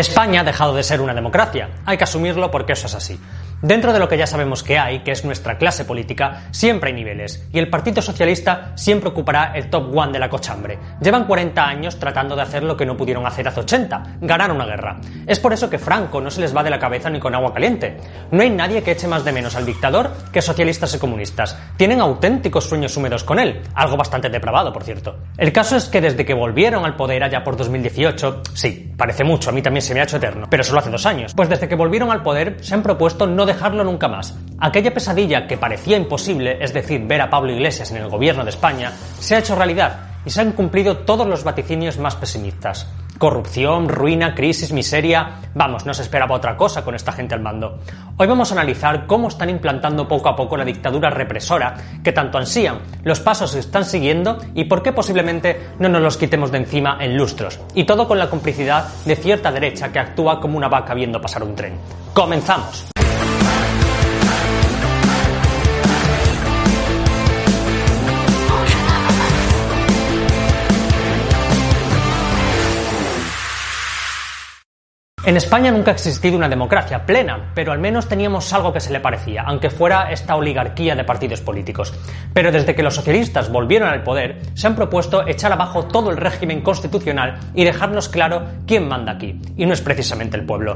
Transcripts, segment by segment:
España ha dejado de ser una democracia. Hay que asumirlo porque eso es así. Dentro de lo que ya sabemos que hay, que es nuestra clase política, siempre hay niveles, y el Partido Socialista siempre ocupará el top one de la cochambre. Llevan 40 años tratando de hacer lo que no pudieron hacer hace 80, ganar una guerra. Es por eso que Franco no se les va de la cabeza ni con agua caliente. No hay nadie que eche más de menos al dictador que socialistas y comunistas. Tienen auténticos sueños húmedos con él, algo bastante depravado, por cierto. El caso es que desde que volvieron al poder allá por 2018, sí, parece mucho, a mí también se me ha hecho eterno, pero solo hace dos años, pues desde que volvieron al poder se han propuesto no dejarlo nunca más. Aquella pesadilla que parecía imposible, es decir, ver a Pablo Iglesias en el gobierno de España, se ha hecho realidad y se han cumplido todos los vaticinios más pesimistas. Corrupción, ruina, crisis, miseria. Vamos, no se esperaba otra cosa con esta gente al mando. Hoy vamos a analizar cómo están implantando poco a poco la dictadura represora que tanto ansían, los pasos que están siguiendo y por qué posiblemente no nos los quitemos de encima en lustros. Y todo con la complicidad de cierta derecha que actúa como una vaca viendo pasar un tren. ¡Comenzamos! En España nunca ha existido una democracia plena, pero al menos teníamos algo que se le parecía, aunque fuera esta oligarquía de partidos políticos. Pero desde que los socialistas volvieron al poder, se han propuesto echar abajo todo el régimen constitucional y dejarnos claro quién manda aquí, y no es precisamente el pueblo.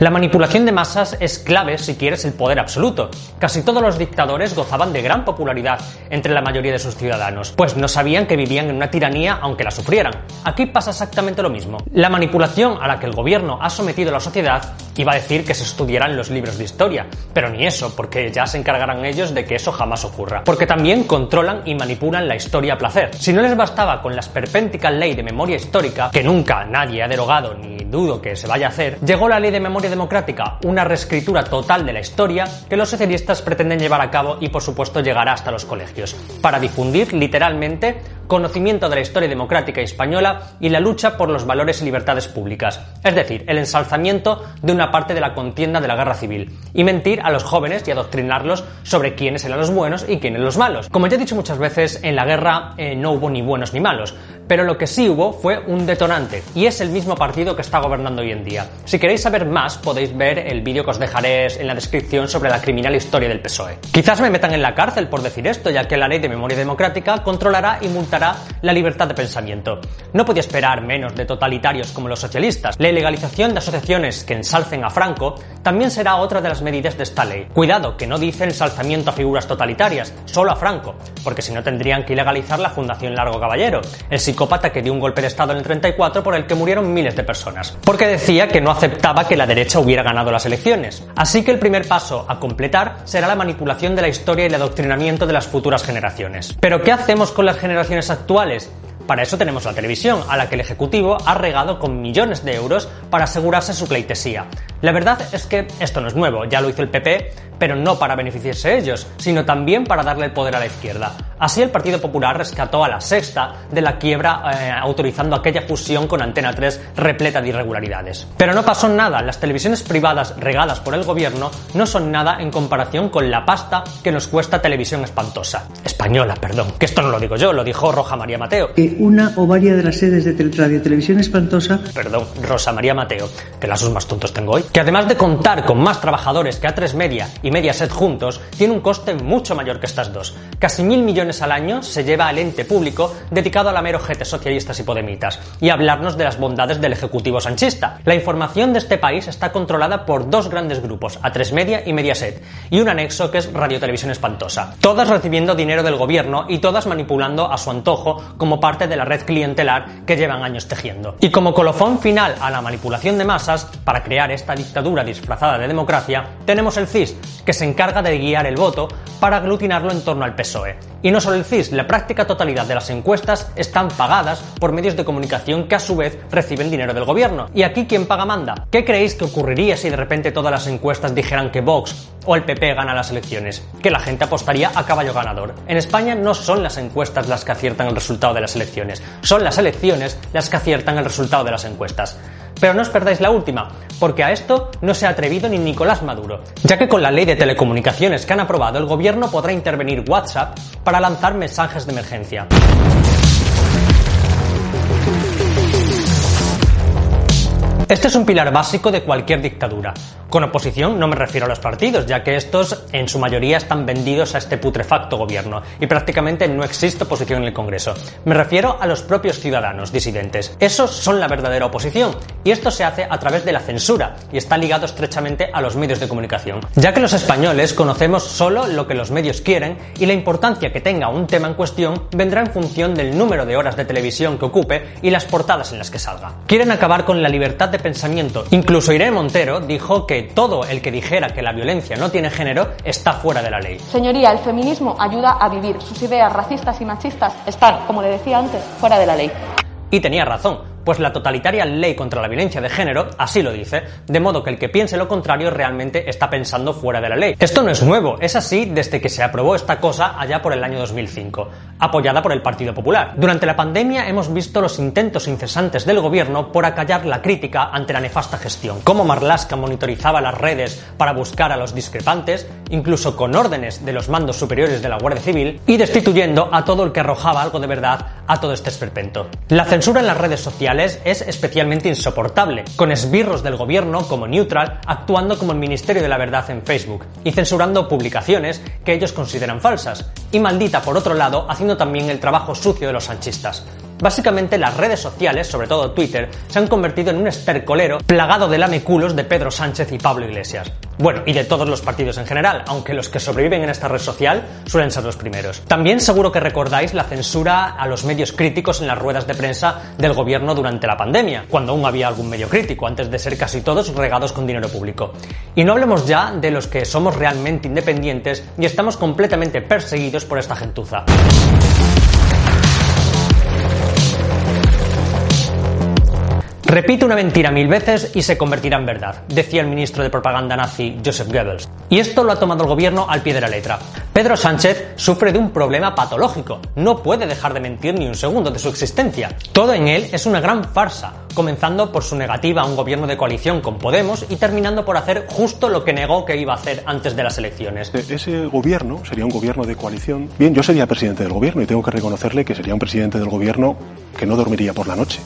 La manipulación de masas es clave si quieres el poder absoluto. Casi todos los dictadores gozaban de gran popularidad entre la mayoría de sus ciudadanos, pues no sabían que vivían en una tiranía aunque la sufrieran. Aquí pasa exactamente lo mismo. La manipulación a la que el gobierno ha sometido a la sociedad iba a decir que se estudiaran los libros de historia, pero ni eso, porque ya se encargarán ellos de que eso jamás ocurra. Porque también controlan y manipulan la historia a placer. Si no les bastaba con la esperpéntica ley de memoria histórica, que nunca nadie ha derogado ni dudo que se vaya a hacer, llegó la ley de memoria democrática, una reescritura total de la historia que los socialistas pretenden llevar a cabo y por supuesto llegará hasta los colegios, para difundir literalmente conocimiento de la historia democrática española y la lucha por los valores y libertades públicas, es decir, el ensalzamiento de una parte de la contienda de la guerra civil, y mentir a los jóvenes y adoctrinarlos sobre quiénes eran los buenos y quiénes los malos. Como ya he dicho muchas veces, en la guerra eh, no hubo ni buenos ni malos, pero lo que sí hubo fue un detonante, y es el mismo partido que está gobernando hoy en día. Si queréis saber más, podéis ver el vídeo que os dejaré en la descripción sobre la criminal historia del PSOE. Quizás me metan en la cárcel por decir esto, ya que la ley de memoria democrática controlará y multará la libertad de pensamiento. No podía esperar menos de totalitarios como los socialistas. La ilegalización de asociaciones que ensalcen a Franco también será otra de las medidas de esta ley. Cuidado, que no dice ensalzamiento a figuras totalitarias, solo a Franco, porque si no tendrían que ilegalizar la Fundación Largo Caballero, el psicópata que dio un golpe de Estado en el 34 por el que murieron miles de personas, porque decía que no aceptaba que la derecha hubiera ganado las elecciones. Así que el primer paso a completar será la manipulación de la historia y el adoctrinamiento de las futuras generaciones. Pero ¿qué hacemos con las generaciones actuales? Para eso tenemos la televisión, a la que el Ejecutivo ha regado con millones de euros para asegurarse su pleitesía. La verdad es que esto no es nuevo, ya lo hizo el PP, pero no para beneficiarse ellos, sino también para darle el poder a la izquierda. Así el Partido Popular rescató a la sexta de la quiebra eh, autorizando aquella fusión con Antena 3 repleta de irregularidades. Pero no pasó nada, las televisiones privadas regadas por el gobierno no son nada en comparación con la pasta que nos cuesta televisión espantosa. Española, perdón, que esto no lo digo yo, lo dijo Roja María Mateo una o varias de las sedes de Radio Televisión Espantosa. Perdón, Rosa María Mateo, que las más tontos tengo hoy. Que además de contar con más trabajadores que A3 Media y Mediaset juntos, tiene un coste mucho mayor que estas dos. Casi mil millones al año se lleva al ente público dedicado a la mero gente socialistas y podemitas y hablarnos de las bondades del ejecutivo sanchista. La información de este país está controlada por dos grandes grupos, A3 Media y Mediaset, y un anexo que es Radio Televisión Espantosa. Todas recibiendo dinero del gobierno y todas manipulando a su antojo como parte de la red clientelar que llevan años tejiendo. Y como colofón final a la manipulación de masas, para crear esta dictadura disfrazada de democracia, tenemos el CIS, que se encarga de guiar el voto para aglutinarlo en torno al PSOE. Y no solo el CIS, la práctica totalidad de las encuestas están pagadas por medios de comunicación que a su vez reciben dinero del gobierno. ¿Y aquí quién paga manda? ¿Qué creéis que ocurriría si de repente todas las encuestas dijeran que Vox o el PP gana las elecciones, que la gente apostaría a caballo ganador. En España no son las encuestas las que aciertan el resultado de las elecciones, son las elecciones las que aciertan el resultado de las encuestas. Pero no os perdáis la última, porque a esto no se ha atrevido ni Nicolás Maduro, ya que con la ley de telecomunicaciones que han aprobado el gobierno podrá intervenir WhatsApp para lanzar mensajes de emergencia. Este es un pilar básico de cualquier dictadura. Con oposición no me refiero a los partidos, ya que estos en su mayoría están vendidos a este putrefacto gobierno y prácticamente no existe oposición en el Congreso. Me refiero a los propios ciudadanos disidentes. Esos son la verdadera oposición y esto se hace a través de la censura y está ligado estrechamente a los medios de comunicación, ya que los españoles conocemos solo lo que los medios quieren y la importancia que tenga un tema en cuestión vendrá en función del número de horas de televisión que ocupe y las portadas en las que salga. Quieren acabar con la libertad de pensamiento. Incluso Irene Montero dijo que todo el que dijera que la violencia no tiene género está fuera de la ley. Señoría, el feminismo ayuda a vivir. Sus ideas racistas y machistas están, como le decía antes, fuera de la ley. Y tenía razón pues la totalitaria ley contra la violencia de género así lo dice, de modo que el que piense lo contrario realmente está pensando fuera de la ley. Esto no es nuevo, es así desde que se aprobó esta cosa allá por el año 2005, apoyada por el Partido Popular. Durante la pandemia hemos visto los intentos incesantes del gobierno por acallar la crítica ante la nefasta gestión, cómo Marlaska monitorizaba las redes para buscar a los discrepantes, incluso con órdenes de los mandos superiores de la Guardia Civil, y destituyendo a todo el que arrojaba algo de verdad a todo este esperpento. La censura en las redes sociales es especialmente insoportable, con esbirros del gobierno como Neutral actuando como el Ministerio de la Verdad en Facebook y censurando publicaciones que ellos consideran falsas, y Maldita por otro lado haciendo también el trabajo sucio de los sanchistas. Básicamente las redes sociales, sobre todo Twitter, se han convertido en un estercolero plagado de lameculos de Pedro Sánchez y Pablo Iglesias. Bueno, y de todos los partidos en general, aunque los que sobreviven en esta red social suelen ser los primeros. También seguro que recordáis la censura a los medios críticos en las ruedas de prensa del gobierno durante la pandemia, cuando aún había algún medio crítico, antes de ser casi todos regados con dinero público. Y no hablemos ya de los que somos realmente independientes y estamos completamente perseguidos por esta gentuza. Repite una mentira mil veces y se convertirá en verdad, decía el ministro de propaganda nazi Joseph Goebbels. Y esto lo ha tomado el gobierno al pie de la letra. Pedro Sánchez sufre de un problema patológico. No puede dejar de mentir ni un segundo de su existencia. Todo en él es una gran farsa, comenzando por su negativa a un gobierno de coalición con Podemos y terminando por hacer justo lo que negó que iba a hacer antes de las elecciones. E-, ese gobierno sería un gobierno de coalición. Bien, yo sería presidente del gobierno y tengo que reconocerle que sería un presidente del gobierno que no dormiría por la noche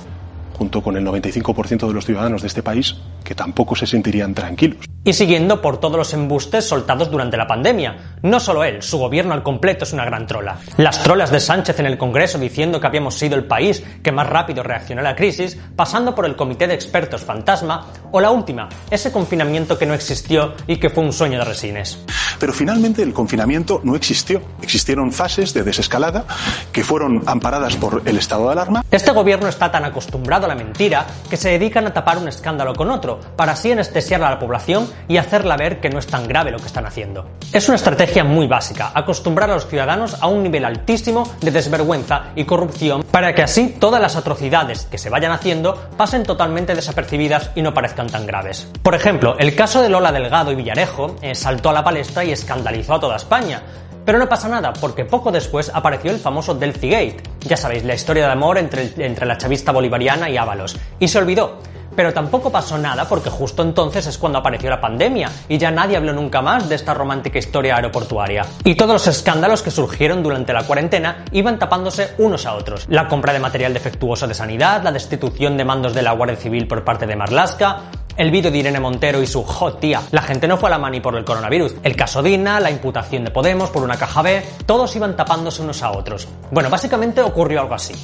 junto con el 95% de los ciudadanos de este país, que tampoco se sentirían tranquilos. Y siguiendo por todos los embustes soltados durante la pandemia. No solo él, su gobierno al completo es una gran trola. Las trolas de Sánchez en el Congreso diciendo que habíamos sido el país que más rápido reaccionó a la crisis, pasando por el Comité de Expertos Fantasma, o la última, ese confinamiento que no existió y que fue un sueño de resines. Pero finalmente el confinamiento no existió. Existieron fases de desescalada que fueron amparadas por el estado de alarma. Este gobierno está tan acostumbrado a la mentira que se dedican a tapar un escándalo con otro, para así anestesiar a la población y hacerla ver que no es tan grave lo que están haciendo. Es una estrategia muy básica, acostumbrar a los ciudadanos a un nivel altísimo de desvergüenza y corrupción para que así todas las atrocidades que se vayan haciendo pasen totalmente desapercibidas y no parezcan tan graves. Por ejemplo, el caso de Lola Delgado y Villarejo eh, saltó a la palestra y escandalizó a toda España. Pero no pasa nada, porque poco después apareció el famoso Delphi Gate. Ya sabéis, la historia de amor entre, entre la chavista bolivariana y Ábalos. Y se olvidó. Pero tampoco pasó nada porque justo entonces es cuando apareció la pandemia y ya nadie habló nunca más de esta romántica historia aeroportuaria. Y todos los escándalos que surgieron durante la cuarentena iban tapándose unos a otros. La compra de material defectuoso de sanidad, la destitución de mandos de la Guardia Civil por parte de Marlaska, el vídeo de Irene Montero y su hot tía. La gente no fue a la mani por el coronavirus. El caso Dina, la imputación de Podemos por una caja B, todos iban tapándose unos a otros. Bueno, básicamente ocurrió algo así.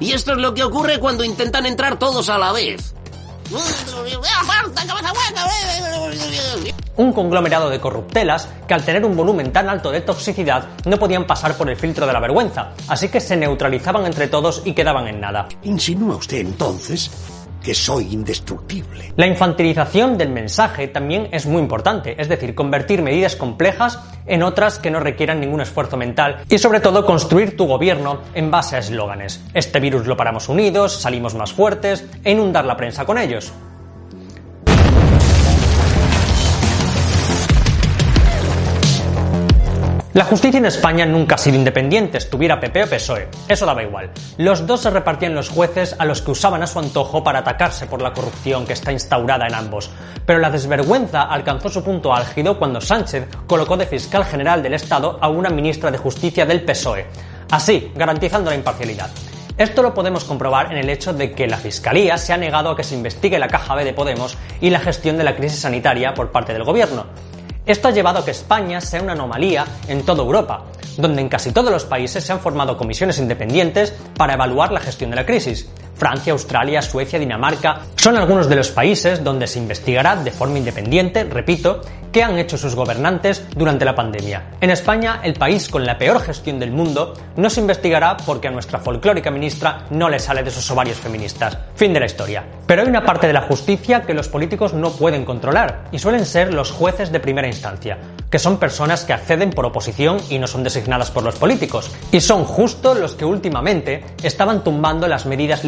Y esto es lo que ocurre cuando intentan entrar todos a la vez. Un conglomerado de corruptelas que al tener un volumen tan alto de toxicidad no podían pasar por el filtro de la vergüenza, así que se neutralizaban entre todos y quedaban en nada. ¿Insinúa usted entonces que soy indestructible. La infantilización del mensaje también es muy importante, es decir, convertir medidas complejas en otras que no requieran ningún esfuerzo mental y sobre todo construir tu gobierno en base a eslóganes. Este virus lo paramos unidos, salimos más fuertes e inundar la prensa con ellos. La justicia en España nunca ha sido independiente, estuviera PP o PSOE. Eso daba igual. Los dos se repartían los jueces a los que usaban a su antojo para atacarse por la corrupción que está instaurada en ambos. Pero la desvergüenza alcanzó su punto álgido cuando Sánchez colocó de fiscal general del Estado a una ministra de Justicia del PSOE. Así, garantizando la imparcialidad. Esto lo podemos comprobar en el hecho de que la Fiscalía se ha negado a que se investigue la caja B de Podemos y la gestión de la crisis sanitaria por parte del gobierno. Esto ha llevado a que España sea una anomalía en toda Europa, donde en casi todos los países se han formado comisiones independientes para evaluar la gestión de la crisis. Francia, Australia, Suecia, Dinamarca son algunos de los países donde se investigará de forma independiente, repito, qué han hecho sus gobernantes durante la pandemia. En España, el país con la peor gestión del mundo, no se investigará porque a nuestra folclórica ministra no le sale de sus ovarios feministas. Fin de la historia. Pero hay una parte de la justicia que los políticos no pueden controlar, y suelen ser los jueces de primera instancia, que son personas que acceden por oposición y no son designadas por los políticos. Y son justo los que últimamente estaban tumbando las medidas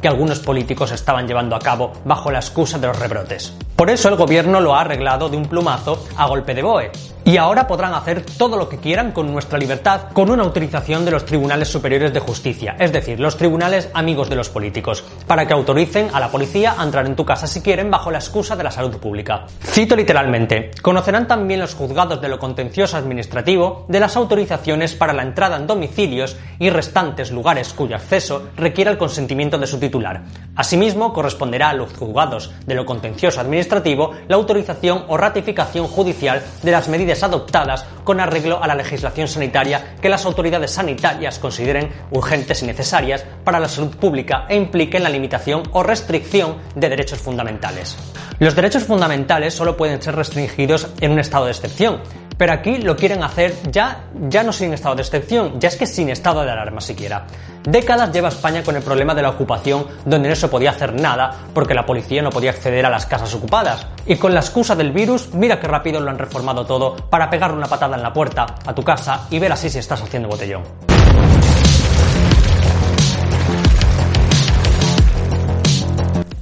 que algunos políticos estaban llevando a cabo bajo la excusa de los rebrotes. Por eso el gobierno lo ha arreglado de un plumazo a golpe de BOE. Y ahora podrán hacer todo lo que quieran con nuestra libertad con una autorización de los tribunales superiores de justicia, es decir, los tribunales amigos de los políticos, para que autoricen a la policía a entrar en tu casa si quieren bajo la excusa de la salud pública. Cito literalmente, conocerán también los juzgados de lo contencioso administrativo de las autorizaciones para la entrada en domicilios y restantes lugares cuyo acceso requiera el consentimiento de su titular. Asimismo, corresponderá a los juzgados de lo contencioso administrativo la autorización o ratificación judicial de las medidas adoptadas con arreglo a la legislación sanitaria que las autoridades sanitarias consideren urgentes y necesarias para la salud pública e impliquen la limitación o restricción de derechos fundamentales. Los derechos fundamentales solo pueden ser restringidos en un estado de excepción, pero aquí lo quieren hacer ya, ya no sin estado de excepción, ya es que sin estado de alarma siquiera. Décadas lleva España con el problema de la ocupación, donde no se podía hacer nada porque la policía no podía acceder a las casas ocupadas. Y con la excusa del virus, mira qué rápido lo han reformado todo para pegarle una patada en la puerta a tu casa y ver así si estás haciendo botellón.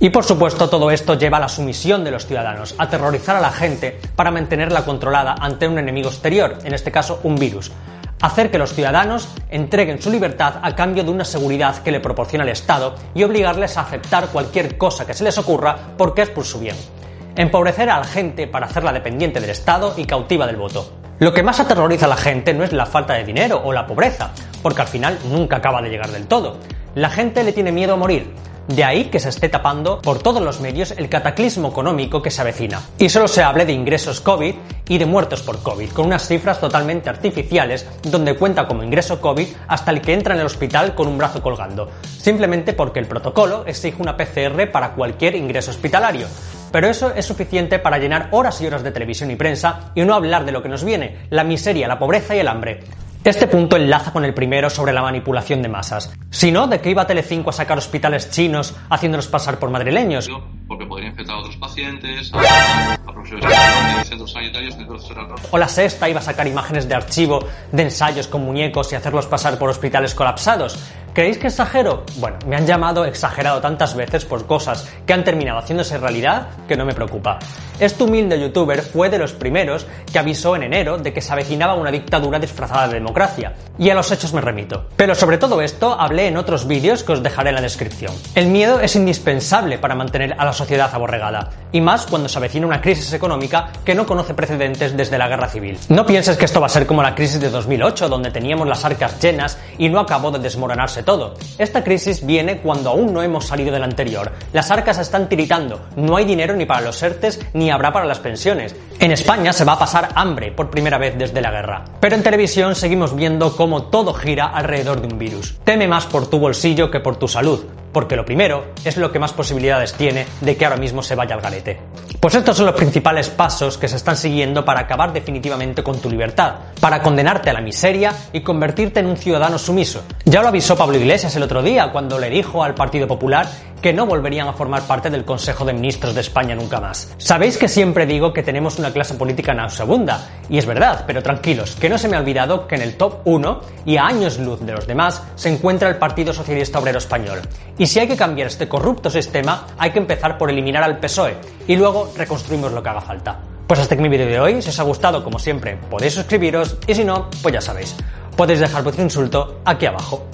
Y por supuesto todo esto lleva a la sumisión de los ciudadanos, a aterrorizar a la gente para mantenerla controlada ante un enemigo exterior, en este caso un virus. Hacer que los ciudadanos entreguen su libertad a cambio de una seguridad que le proporciona el Estado y obligarles a aceptar cualquier cosa que se les ocurra porque es por su bien. Empobrecer a la gente para hacerla dependiente del Estado y cautiva del voto. Lo que más aterroriza a la gente no es la falta de dinero o la pobreza, porque al final nunca acaba de llegar del todo. La gente le tiene miedo a morir, de ahí que se esté tapando por todos los medios el cataclismo económico que se avecina. Y solo se hable de ingresos COVID y de muertos por COVID, con unas cifras totalmente artificiales donde cuenta como ingreso COVID hasta el que entra en el hospital con un brazo colgando, simplemente porque el protocolo exige una PCR para cualquier ingreso hospitalario. Pero eso es suficiente para llenar horas y horas de televisión y prensa y no hablar de lo que nos viene, la miseria, la pobreza y el hambre. Este punto enlaza con el primero sobre la manipulación de masas. Si no, ¿de qué iba Telecinco a sacar hospitales chinos haciéndolos pasar por madrileños? Porque podría infectar a otros pacientes, a, a profesores de centros sanitarios, centros O la sexta iba a sacar imágenes de archivo de ensayos con muñecos y hacerlos pasar por hospitales colapsados. ¿Creéis que exagero? Bueno, me han llamado exagerado tantas veces por cosas que han terminado haciéndose realidad que no me preocupa. Este humilde youtuber fue de los primeros que avisó en enero de que se avecinaba una dictadura disfrazada de democracia, y a los hechos me remito. Pero sobre todo esto hablé en otros vídeos que os dejaré en la descripción. El miedo es indispensable para mantener a la sociedad aborregada, y más cuando se avecina una crisis económica que no conoce precedentes desde la guerra civil. No pienses que esto va a ser como la crisis de 2008, donde teníamos las arcas llenas y no acabó de desmoronarse todo. Esta crisis viene cuando aún no hemos salido de la anterior. Las arcas están tiritando, no hay dinero ni para los ERTES ni habrá para las pensiones. En España se va a pasar hambre por primera vez desde la guerra. Pero en televisión seguimos viendo cómo todo gira alrededor de un virus. Teme más por tu bolsillo que por tu salud, porque lo primero es lo que más posibilidades tiene de que ahora mismo se vaya al garete. Pues estos son los principales pasos que se están siguiendo para acabar definitivamente con tu libertad, para condenarte a la miseria y convertirte en un ciudadano sumiso. Ya lo avisó Pablo Iglesias el otro día cuando le dijo al Partido Popular que no volverían a formar parte del Consejo de Ministros de España nunca más. Sabéis que siempre digo que tenemos una clase política nauseabunda, y es verdad, pero tranquilos, que no se me ha olvidado que en el top 1 y a años luz de los demás se encuentra el Partido Socialista Obrero Español. Y si hay que cambiar este corrupto sistema, hay que empezar por eliminar al PSOE y luego reconstruimos lo que haga falta. Pues hasta aquí mi vídeo de hoy, si os ha gustado como siempre podéis suscribiros y si no, pues ya sabéis, podéis dejar vuestro insulto aquí abajo.